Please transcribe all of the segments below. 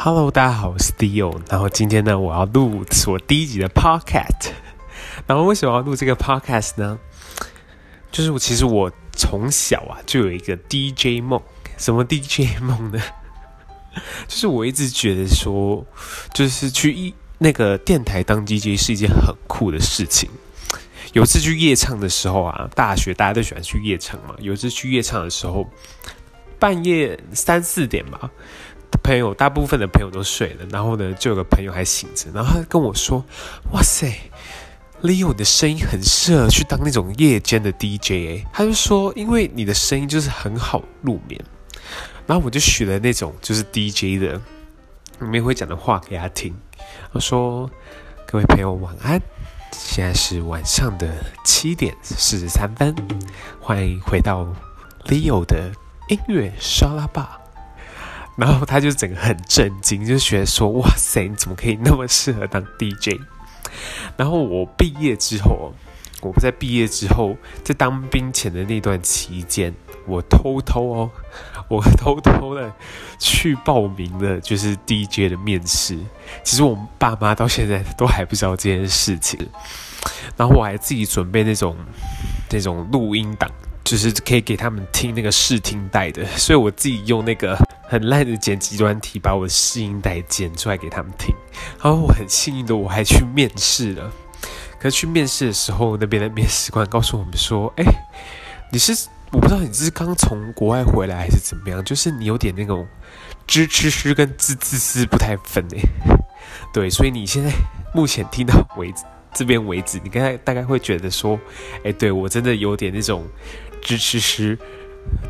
Hello，大家好，我是 Dio。然后今天呢，我要录我第一集的 Podcast。然后为什么要录这个 Podcast 呢？就是我其实我从小啊就有一个 DJ 梦。什么 DJ 梦呢？就是我一直觉得说，就是去一那个电台当 DJ 是一件很酷的事情。有次去夜唱的时候啊，大学大家都喜欢去夜唱嘛。有一次去夜唱的时候，半夜三四点吧。朋友大部分的朋友都睡了，然后呢，就有个朋友还醒着，然后他跟我说：“哇塞，Leo 你的声音很适合去当那种夜间的 DJ。”他就说：“因为你的声音就是很好入眠。”然后我就学了那种就是 DJ 的里面会讲的话给他听。我说：“各位朋友晚安，现在是晚上的七点四十三分，欢迎回到 Leo 的音乐沙拉吧。”然后他就整个很震惊，就觉得说：“哇塞，你怎么可以那么适合当 DJ？” 然后我毕业之后，我不在毕业之后，在当兵前的那段期间，我偷偷哦，我偷偷的去报名了，就是 DJ 的面试。其实我爸妈到现在都还不知道这件事情。然后我还自己准备那种那种录音档，就是可以给他们听那个试听带的，所以我自己用那个。很烂的剪辑软体，把我的试音带剪出来给他们听。然后我很幸运的，我还去面试了。可是去面试的时候，那边的面试官告诉我们说：“哎，你是我不知道你是刚从国外回来还是怎么样，就是你有点那种支支支跟滋滋滋不太分诶。对，所以你现在目前听到为止这边为止，你刚才大概会觉得说：哎，对我真的有点那种支支支。”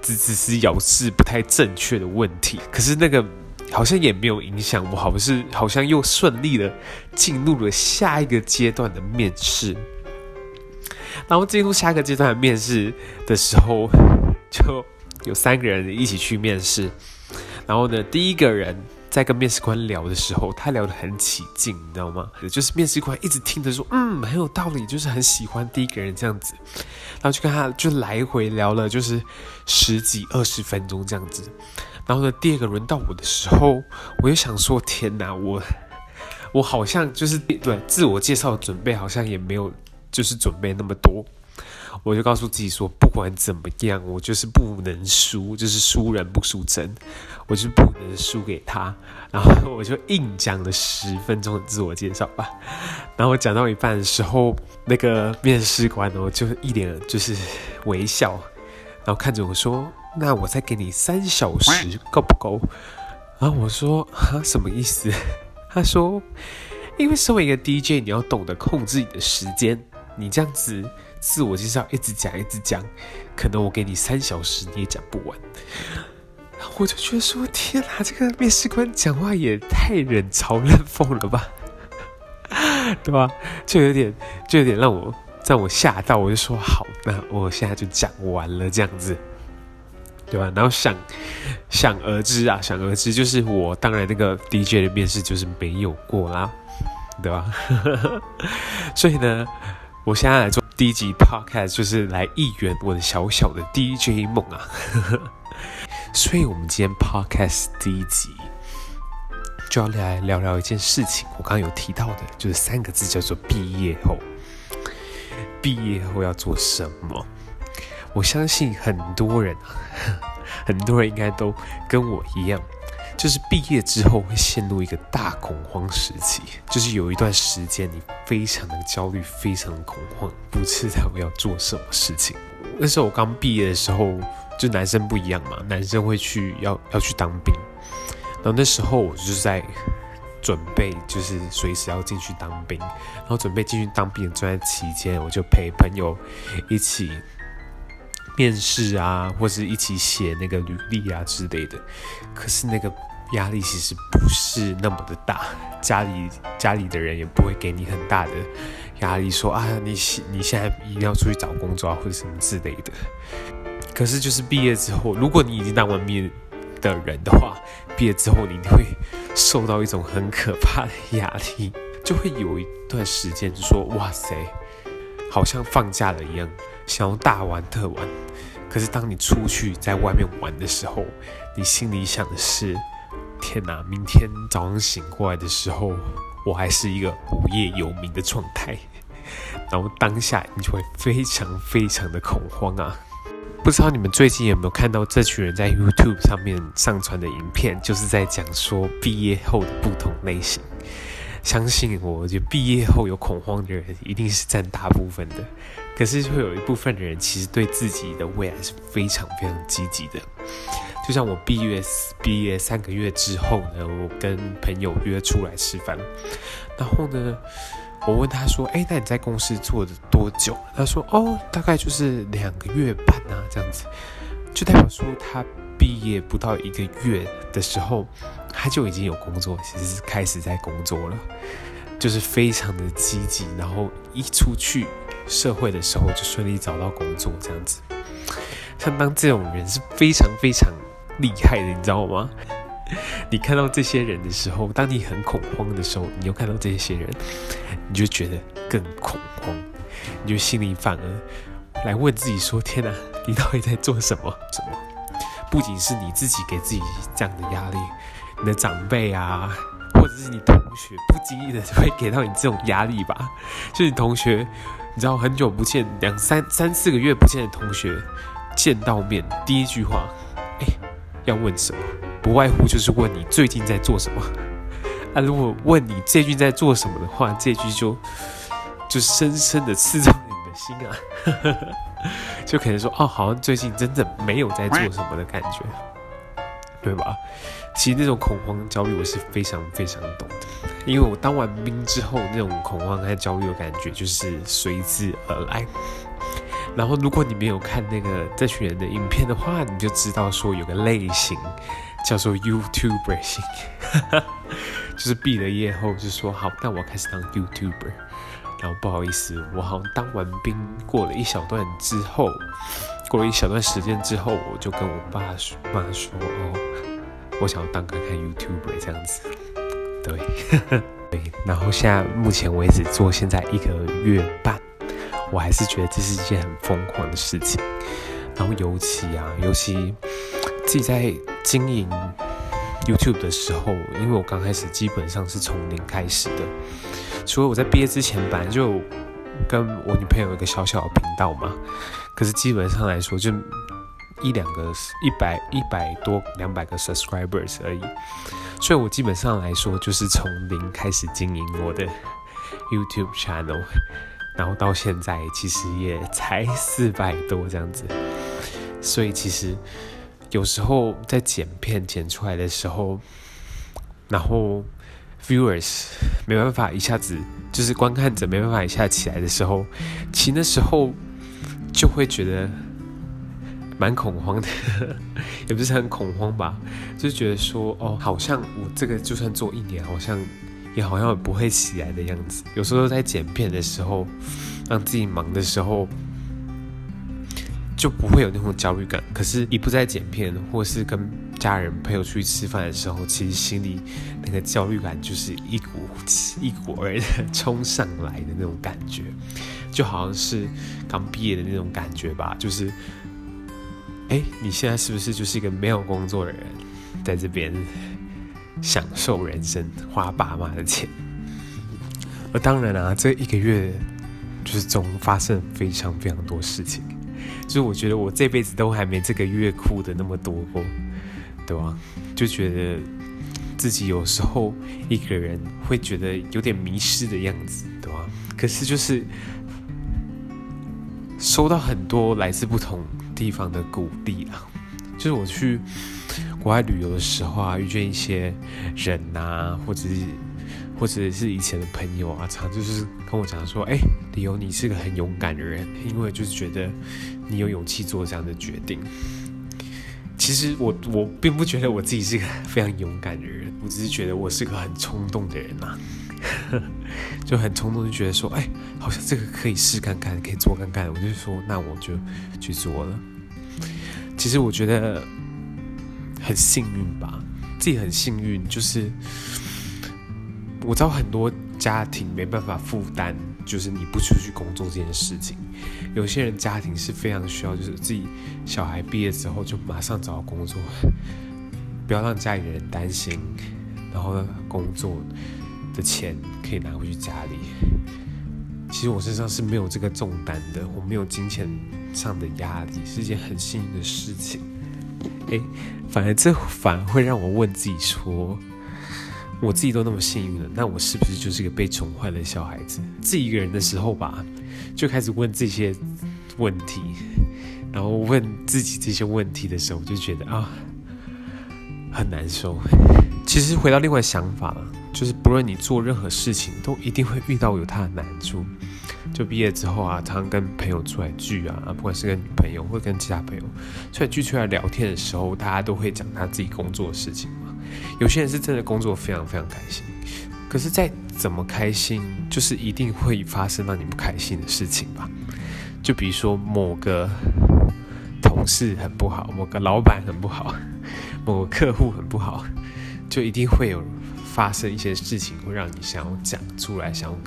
只只是咬字不太正确的问题，可是那个好像也没有影响我，好像是好像又顺利的进入了下一个阶段的面试。然后进入下一个阶段的面试的时候，就有三个人一起去面试。然后呢，第一个人。在跟面试官聊的时候，他聊得很起劲，你知道吗？就是面试官一直听着说，嗯，很有道理，就是很喜欢第一个人这样子，然后就跟他就来回聊了，就是十几二十分钟这样子。然后呢，第二个轮到我的时候，我就想说，天哪，我我好像就是对自我介绍准备好像也没有，就是准备那么多。我就告诉自己说，不管怎么样，我就是不能输，就是输人不输阵，我就是不能输给他。然后我就硬讲了十分钟的自我介绍吧。然后我讲到一半的时候，那个面试官哦，就一脸就是微笑，然后看着我说：“那我再给你三小时，够不够？”然后我说：“啊，什么意思？” 他说：“因为身为一个 DJ，你要懂得控制你的时间，你这样子。”自我介绍一直讲一直讲，可能我给你三小时你也讲不完。我就觉得说，天哪，这个面试官讲话也太冷嘲热讽了吧，对吧？就有点，就有点让我让我吓到。我就说好，那我现在就讲完了这样子，对吧？然后想想而知啊，想而知，就是我当然那个 DJ 的面试就是没有过啦，对吧？所以呢，我现在来做。第一集 podcast 就是来一圆我的小小的 DJ 梦啊，所以，我们今天 podcast 第一集就要来聊聊一件事情。我刚刚有提到的，就是三个字，叫做毕业后。毕业后要做什么？我相信很多人，很多人应该都跟我一样。就是毕业之后会陷入一个大恐慌时期，就是有一段时间你非常的焦虑，非常的恐慌，不知道要做什么事情。那时候我刚毕业的时候，就男生不一样嘛，男生会去要要去当兵，然后那时候我就是在准备，就是随时要进去当兵，然后准备进去当兵的这段期间，我就陪朋友一起面试啊，或是一起写那个履历啊之类的。可是那个。压力其实不是那么的大，家里家里的人也不会给你很大的压力，说啊，你你现在一定要出去找工作啊，或者什么之类的。可是就是毕业之后，如果你已经当完面的人的话，毕业之后你会受到一种很可怕的压力，就会有一段时间就说哇塞，好像放假了一样，想要大玩特玩。可是当你出去在外面玩的时候，你心里想的是。天呐，明天早上醒过来的时候，我还是一个无业游民的状态，然后当下你就会非常非常的恐慌啊！不知道你们最近有没有看到这群人在 YouTube 上面上传的影片，就是在讲说毕业后的不同类型。相信我，就毕业后有恐慌的人一定是占大部分的，可是会有一部分的人其实对自己的未来是非常非常积极的。就像我毕业毕业三个月之后呢，我跟朋友约出来吃饭，然后呢，我问他说：“哎，那你在公司做了多久？”他说：“哦，大概就是两个月半啊，这样子。”就代表说他毕业不到一个月的时候，他就已经有工作，其实是开始在工作了，就是非常的积极，然后一出去社会的时候就顺利找到工作，这样子。像当这种人是非常非常。厉害的，你知道吗？你看到这些人的时候，当你很恐慌的时候，你又看到这些人，你就觉得更恐慌，你就心里反而来问自己说：“天哪，你到底在做什么？什么？”不仅是你自己给自己这样的压力，你的长辈啊，或者是你同学，不经意的会给到你这种压力吧？就你同学，你知道很久不见，两三三四个月不见的同学，见到面第一句话，哎。要问什么？不外乎就是问你最近在做什么。啊，如果问你最近在做什么的话，这句就就深深的刺中你的心啊，就可能说哦，好像最近真的没有在做什么的感觉，对吧？其实那种恐慌焦虑我是非常非常懂，因为我当完兵之后，那种恐慌和焦虑的感觉就是随之而来。然后，如果你没有看那个这群人的影片的话，你就知道说有个类型叫做 YouTuber 型，就是毕了业后就说好，那我开始当 YouTuber。然后不好意思，我好像当完兵过了一小段之后，过了一小段时间之后，我就跟我爸说妈说哦，我想要当看看 YouTuber 这样子。对，对。然后现在目前为止做现在一个月半。我还是觉得这是一件很疯狂的事情，然后尤其啊，尤其自己在经营 YouTube 的时候，因为我刚开始基本上是从零开始的，除了我在毕业之前本来就跟我女朋友有一个小小的频道嘛，可是基本上来说就一两个一百一百多两百个 subscribers 而已，所以我基本上来说就是从零开始经营我的 YouTube channel。然后到现在其实也才四百多这样子，所以其实有时候在剪片剪出来的时候，然后 viewers 没办法一下子就是观看者没办法一下起来的时候，其实那时候就会觉得蛮恐慌的，也不是很恐慌吧，就是觉得说哦，好像我这个就算做一年，好像。也好像不会起来的样子。有时候在剪片的时候，让自己忙的时候，就不会有那种焦虑感。可是，一不在剪片，或是跟家人朋友出去吃饭的时候，其实心里那个焦虑感就是一股一股儿的冲上来的那种感觉，就好像是刚毕业的那种感觉吧。就是，哎，你现在是不是就是一个没有工作的人，在这边？享受人生，花爸妈的钱。而当然啊，这一个月就是中发生非常非常多事情，就是我觉得我这辈子都还没这个月哭的那么多过，对吧？就觉得自己有时候一个人会觉得有点迷失的样子，对吧？可是就是收到很多来自不同地方的鼓励啊，就是我去。国外旅游的时候啊，遇见一些人、啊，或者是或者是以前的朋友啊，常就是跟我讲说：“哎，理由，你是个很勇敢的人，因为就是觉得你有勇气做这样的决定。”其实我我并不觉得我自己是个非常勇敢的人，我只是觉得我是个很冲动的人呐，就很冲动就觉得说：“哎，好像这个可以试看看，可以做看看。”我就说：“那我就去做了。”其实我觉得。很幸运吧，自己很幸运，就是我知道很多家庭没办法负担，就是你不出去工作这件事情。有些人家庭是非常需要，就是自己小孩毕业之后就马上找到工作。不要让家里人担心，然后工作的钱可以拿回去家里。其实我身上是没有这个重担的，我没有金钱上的压力，是一件很幸运的事情。诶，反而这反而会让我问自己说，我自己都那么幸运了，那我是不是就是一个被宠坏的小孩子？自己一个人的时候吧，就开始问这些问题，然后问自己这些问题的时候，我就觉得啊，很难受。其实回到另外想法。就是不论你做任何事情，都一定会遇到有他的难处。就毕业之后啊，常常跟朋友出来聚啊，不管是跟女朋友或跟其他朋友出来聚出来聊天的时候，大家都会讲他自己工作的事情嘛。有些人是真的工作非常非常开心，可是再怎么开心，就是一定会发生让你不开心的事情吧。就比如说某个同事很不好，某个老板很不好，某个客户很不好，就一定会有。发生一些事情会让你想要讲出来，想要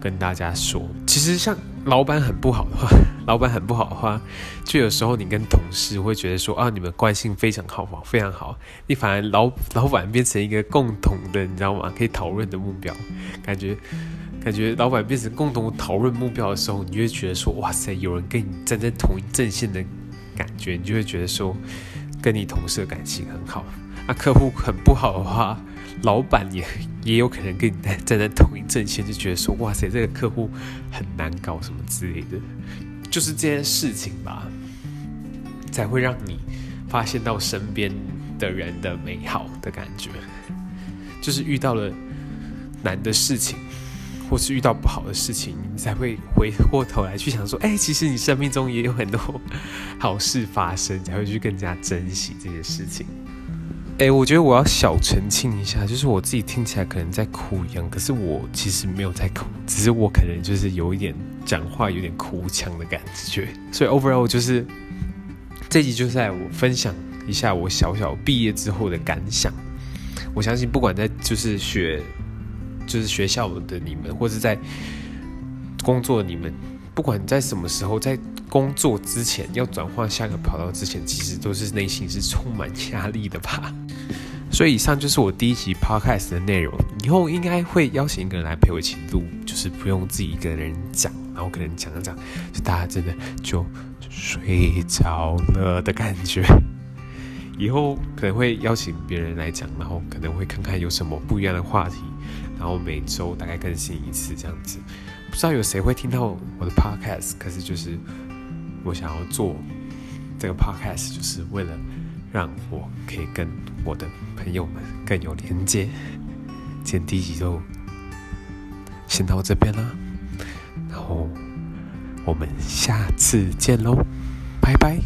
跟大家说。其实像老板很不好的话，老板很不好的话，就有时候你跟同事会觉得说啊，你们关系非常好，非常好。你反而老老板变成一个共同的，你知道吗？可以讨论的目标，感觉感觉老板变成共同讨论目标的时候，你就会觉得说哇塞，有人跟你站在同一阵线的感觉，你就会觉得说跟你同事的感情很好。那，客户很不好的话。老板也也有可能跟你站在那同一阵线，就觉得说哇塞，这个客户很难搞什么之类的，就是这件事情吧，才会让你发现到身边的人的美好的感觉。就是遇到了难的事情，或是遇到不好的事情，你才会回过头来去想说，哎，其实你生命中也有很多好事发生，才会去更加珍惜这些事情。哎，我觉得我要小澄清一下，就是我自己听起来可能在哭一样，可是我其实没有在哭，只是我可能就是有一点讲话有点哭腔的感觉。所以 overall 就是这集就是在我分享一下我小小毕业之后的感想。我相信不管在就是学就是学校的你们，或者在工作的你们，不管在什么时候在。工作之前要转换下个跑道之前，其实都是内心是充满压力的吧。所以以上就是我第一集 podcast 的内容。以后应该会邀请一个人来陪我一起录，就是不用自己一个人讲，然后可能讲一讲，就大家真的就睡着了的感觉。以后可能会邀请别人来讲，然后可能会看看有什么不一样的话题，然后每周大概更新一次这样子。不知道有谁会听到我的 podcast，可是就是。我想要做这个 podcast，就是为了让我可以跟我的朋友们更有连接。今天第一集就先到这边啦，然后我们下次见喽，拜拜。